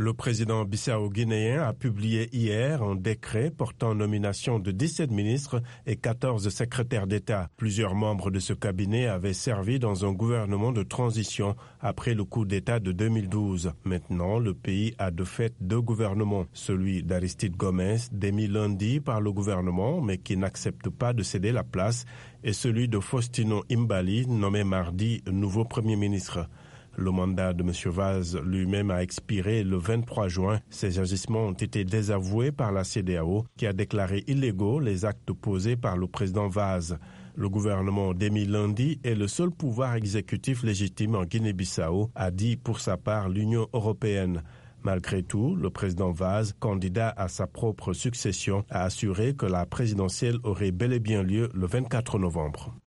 Le président bissau-guinéen a publié hier un décret portant nomination de 17 ministres et 14 secrétaires d'État. Plusieurs membres de ce cabinet avaient servi dans un gouvernement de transition après le coup d'État de 2012. Maintenant, le pays a de fait deux gouvernements, celui d'Aristide Gomez, démis lundi par le gouvernement mais qui n'accepte pas de céder la place, et celui de Faustino Imbali, nommé mardi nouveau Premier ministre. Le mandat de M. Vaz lui-même a expiré le 23 juin. Ses agissements ont été désavoués par la CDAO qui a déclaré illégaux les actes posés par le président Vaz. Le gouvernement d'émis lundi est le seul pouvoir exécutif légitime en Guinée-Bissau, a dit pour sa part l'Union européenne. Malgré tout, le président Vaz, candidat à sa propre succession, a assuré que la présidentielle aurait bel et bien lieu le 24 novembre.